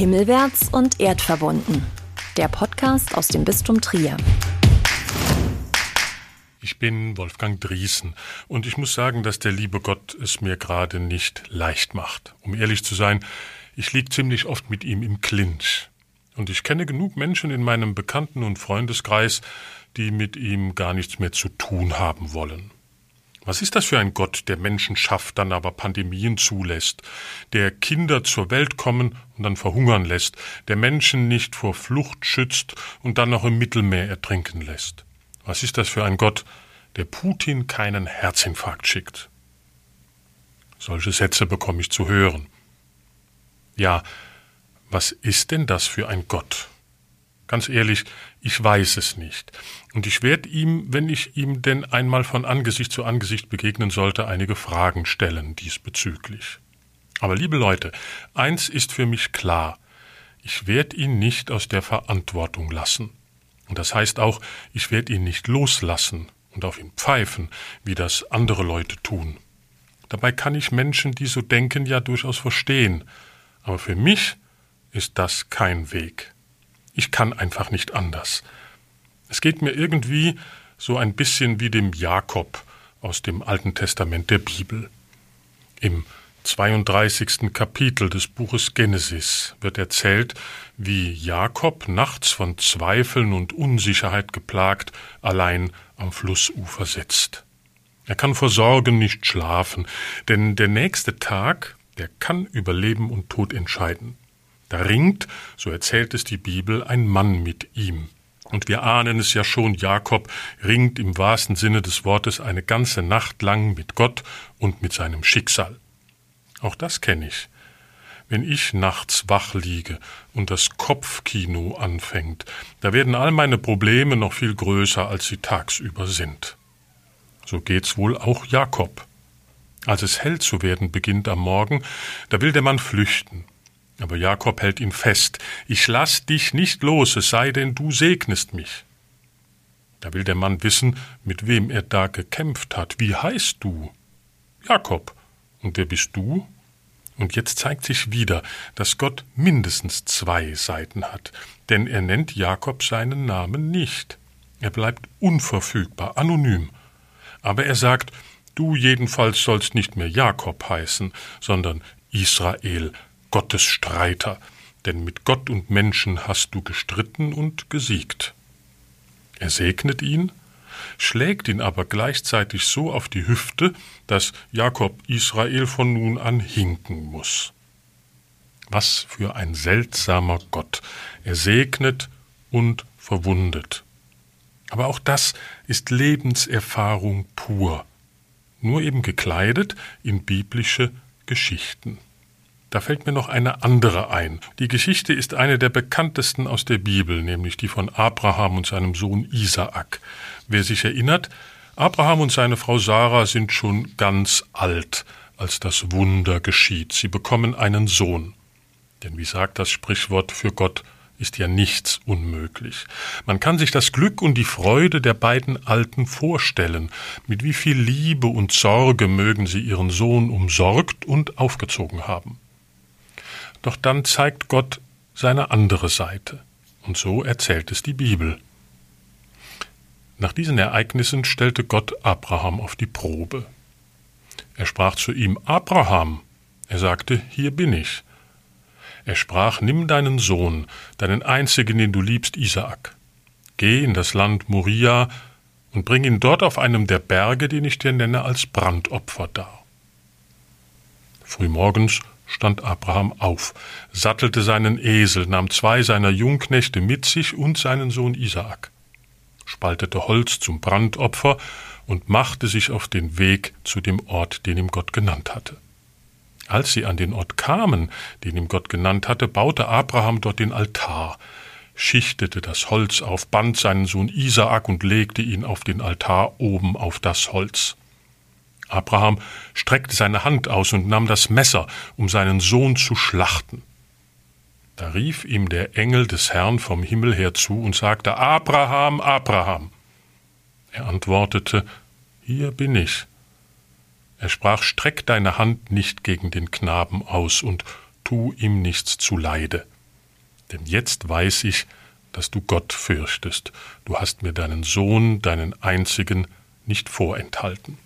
Himmelwärts und erdverbunden. Der Podcast aus dem Bistum Trier. Ich bin Wolfgang Driesen und ich muss sagen, dass der liebe Gott es mir gerade nicht leicht macht. Um ehrlich zu sein, ich lieg ziemlich oft mit ihm im Clinch. Und ich kenne genug Menschen in meinem Bekannten- und Freundeskreis, die mit ihm gar nichts mehr zu tun haben wollen. Was ist das für ein Gott, der Menschen schafft, dann aber Pandemien zulässt, der Kinder zur Welt kommen und dann verhungern lässt, der Menschen nicht vor Flucht schützt und dann noch im Mittelmeer ertrinken lässt? Was ist das für ein Gott, der Putin keinen Herzinfarkt schickt? Solche Sätze bekomme ich zu hören. Ja, was ist denn das für ein Gott? Ganz ehrlich, ich weiß es nicht. Und ich werde ihm, wenn ich ihm denn einmal von Angesicht zu Angesicht begegnen sollte, einige Fragen stellen diesbezüglich. Aber liebe Leute, eins ist für mich klar. Ich werde ihn nicht aus der Verantwortung lassen. Und das heißt auch, ich werde ihn nicht loslassen und auf ihn pfeifen, wie das andere Leute tun. Dabei kann ich Menschen, die so denken, ja durchaus verstehen. Aber für mich ist das kein Weg. Ich kann einfach nicht anders. Es geht mir irgendwie so ein bisschen wie dem Jakob aus dem Alten Testament der Bibel. Im 32. Kapitel des Buches Genesis wird erzählt, wie Jakob nachts von Zweifeln und Unsicherheit geplagt allein am Flussufer sitzt. Er kann vor Sorgen nicht schlafen, denn der nächste Tag, der kann über Leben und Tod entscheiden. Da ringt, so erzählt es die Bibel, ein Mann mit ihm. Und wir ahnen es ja schon, Jakob ringt im wahrsten Sinne des Wortes eine ganze Nacht lang mit Gott und mit seinem Schicksal. Auch das kenne ich. Wenn ich nachts wach liege und das Kopfkino anfängt, da werden all meine Probleme noch viel größer, als sie tagsüber sind. So geht's wohl auch Jakob. Als es hell zu werden beginnt am Morgen, da will der Mann flüchten. Aber Jakob hält ihn fest. Ich lass dich nicht los, es sei denn, du segnest mich. Da will der Mann wissen, mit wem er da gekämpft hat. Wie heißt du? Jakob. Und wer bist du? Und jetzt zeigt sich wieder, dass Gott mindestens zwei Seiten hat, denn er nennt Jakob seinen Namen nicht. Er bleibt unverfügbar, anonym. Aber er sagt, du jedenfalls sollst nicht mehr Jakob heißen, sondern Israel, Gottes Streiter, denn mit Gott und Menschen hast du gestritten und gesiegt. Er segnet ihn, schlägt ihn aber gleichzeitig so auf die Hüfte, dass Jakob Israel von nun an hinken muss. Was für ein seltsamer Gott. Er segnet und verwundet. Aber auch das ist Lebenserfahrung pur, nur eben gekleidet in biblische Geschichten. Da fällt mir noch eine andere ein. Die Geschichte ist eine der bekanntesten aus der Bibel, nämlich die von Abraham und seinem Sohn Isaak. Wer sich erinnert, Abraham und seine Frau Sarah sind schon ganz alt, als das Wunder geschieht. Sie bekommen einen Sohn. Denn wie sagt das Sprichwort für Gott, ist ja nichts unmöglich. Man kann sich das Glück und die Freude der beiden Alten vorstellen, mit wie viel Liebe und Sorge mögen sie ihren Sohn umsorgt und aufgezogen haben. Doch dann zeigt Gott seine andere Seite. Und so erzählt es die Bibel. Nach diesen Ereignissen stellte Gott Abraham auf die Probe. Er sprach zu ihm Abraham. Er sagte, hier bin ich. Er sprach, nimm deinen Sohn, deinen einzigen, den du liebst, Isaak. Geh in das Land Moria und bring ihn dort auf einem der Berge, den ich dir nenne, als Brandopfer dar. Frühmorgens stand Abraham auf, sattelte seinen Esel, nahm zwei seiner Jungknechte mit sich und seinen Sohn Isaak, spaltete Holz zum Brandopfer und machte sich auf den Weg zu dem Ort, den ihm Gott genannt hatte. Als sie an den Ort kamen, den ihm Gott genannt hatte, baute Abraham dort den Altar, schichtete das Holz auf, band seinen Sohn Isaak und legte ihn auf den Altar oben auf das Holz. Abraham streckte seine Hand aus und nahm das Messer, um seinen Sohn zu schlachten. Da rief ihm der Engel des Herrn vom Himmel her zu und sagte Abraham, Abraham. Er antwortete Hier bin ich. Er sprach Streck deine Hand nicht gegen den Knaben aus und tu ihm nichts zuleide. Denn jetzt weiß ich, dass du Gott fürchtest. Du hast mir deinen Sohn, deinen einzigen, nicht vorenthalten.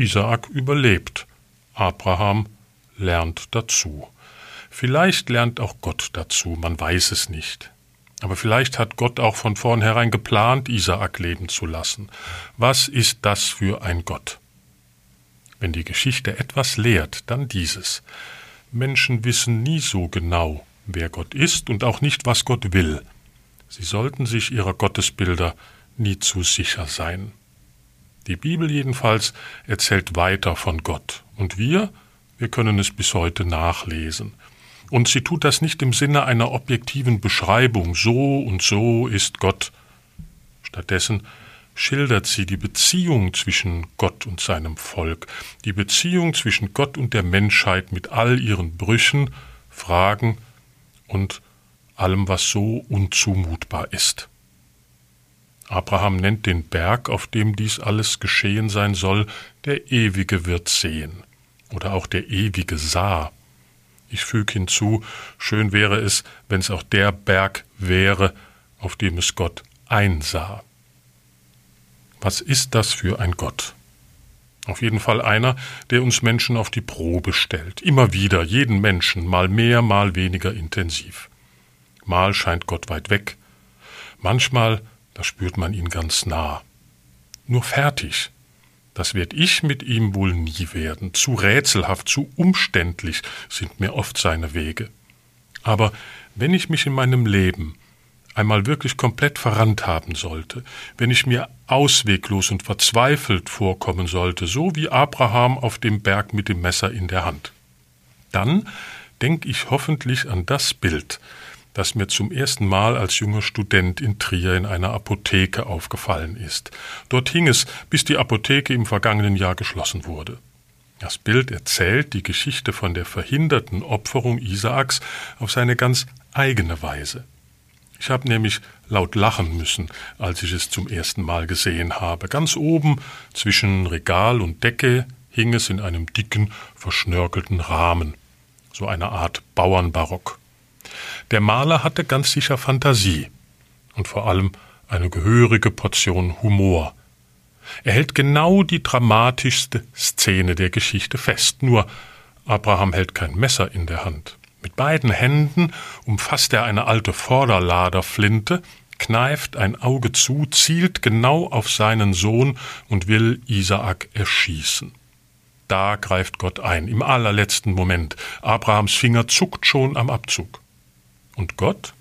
Isaak überlebt. Abraham lernt dazu. Vielleicht lernt auch Gott dazu, man weiß es nicht. Aber vielleicht hat Gott auch von vornherein geplant, Isaak leben zu lassen. Was ist das für ein Gott? Wenn die Geschichte etwas lehrt, dann dieses. Menschen wissen nie so genau, wer Gott ist und auch nicht, was Gott will. Sie sollten sich ihrer Gottesbilder nie zu sicher sein. Die Bibel jedenfalls erzählt weiter von Gott, und wir, wir können es bis heute nachlesen. Und sie tut das nicht im Sinne einer objektiven Beschreibung, so und so ist Gott. Stattdessen schildert sie die Beziehung zwischen Gott und seinem Volk, die Beziehung zwischen Gott und der Menschheit mit all ihren Brüchen, Fragen und allem, was so unzumutbar ist. Abraham nennt den Berg, auf dem dies alles geschehen sein soll, der Ewige wird sehen oder auch der Ewige sah. Ich füge hinzu, schön wäre es, wenn es auch der Berg wäre, auf dem es Gott einsah. Was ist das für ein Gott? Auf jeden Fall einer, der uns Menschen auf die Probe stellt. Immer wieder, jeden Menschen, mal mehr, mal weniger intensiv. Mal scheint Gott weit weg, manchmal, da spürt man ihn ganz nah. Nur fertig, das werd ich mit ihm wohl nie werden. Zu rätselhaft, zu umständlich sind mir oft seine Wege. Aber wenn ich mich in meinem Leben einmal wirklich komplett verrannt haben sollte, wenn ich mir ausweglos und verzweifelt vorkommen sollte, so wie Abraham auf dem Berg mit dem Messer in der Hand, dann denk ich hoffentlich an das Bild, das mir zum ersten Mal als junger Student in Trier in einer Apotheke aufgefallen ist. Dort hing es, bis die Apotheke im vergangenen Jahr geschlossen wurde. Das Bild erzählt die Geschichte von der verhinderten Opferung Isaaks auf seine ganz eigene Weise. Ich habe nämlich laut lachen müssen, als ich es zum ersten Mal gesehen habe. Ganz oben zwischen Regal und Decke hing es in einem dicken, verschnörkelten Rahmen, so eine Art Bauernbarock. Der Maler hatte ganz sicher Fantasie und vor allem eine gehörige Portion Humor. Er hält genau die dramatischste Szene der Geschichte fest, nur Abraham hält kein Messer in der Hand. Mit beiden Händen umfasst er eine alte Vorderladerflinte, kneift ein Auge zu, zielt genau auf seinen Sohn und will Isaak erschießen. Da greift Gott ein, im allerletzten Moment. Abrahams Finger zuckt schon am Abzug. Und Gott?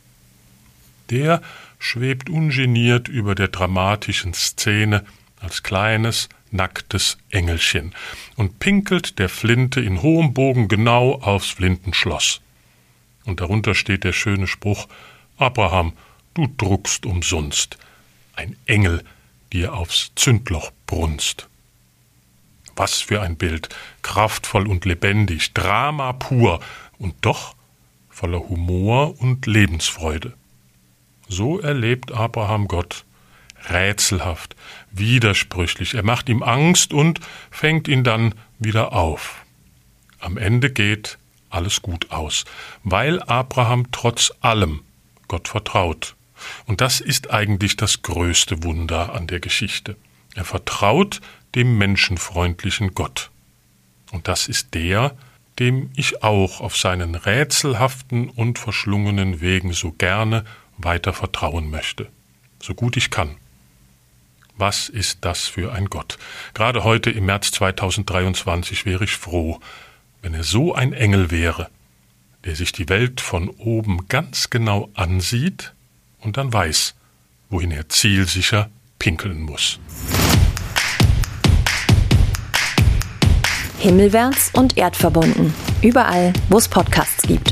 Der schwebt ungeniert über der dramatischen Szene als kleines, nacktes Engelchen und pinkelt der Flinte in hohem Bogen genau aufs Flintenschloss. Und darunter steht der schöne Spruch Abraham, du druckst umsonst, ein Engel dir aufs Zündloch brunst. Was für ein Bild, kraftvoll und lebendig, Drama pur, und doch voller Humor und Lebensfreude. So erlebt Abraham Gott rätselhaft, widersprüchlich. Er macht ihm Angst und fängt ihn dann wieder auf. Am Ende geht alles gut aus, weil Abraham trotz allem Gott vertraut. Und das ist eigentlich das größte Wunder an der Geschichte. Er vertraut dem menschenfreundlichen Gott. Und das ist der, dem ich auch auf seinen rätselhaften und verschlungenen Wegen so gerne weiter vertrauen möchte, so gut ich kann. Was ist das für ein Gott? Gerade heute im März 2023 wäre ich froh, wenn er so ein Engel wäre, der sich die Welt von oben ganz genau ansieht und dann weiß, wohin er zielsicher pinkeln muss. Himmelwärts und erdverbunden. Überall, wo es Podcasts gibt.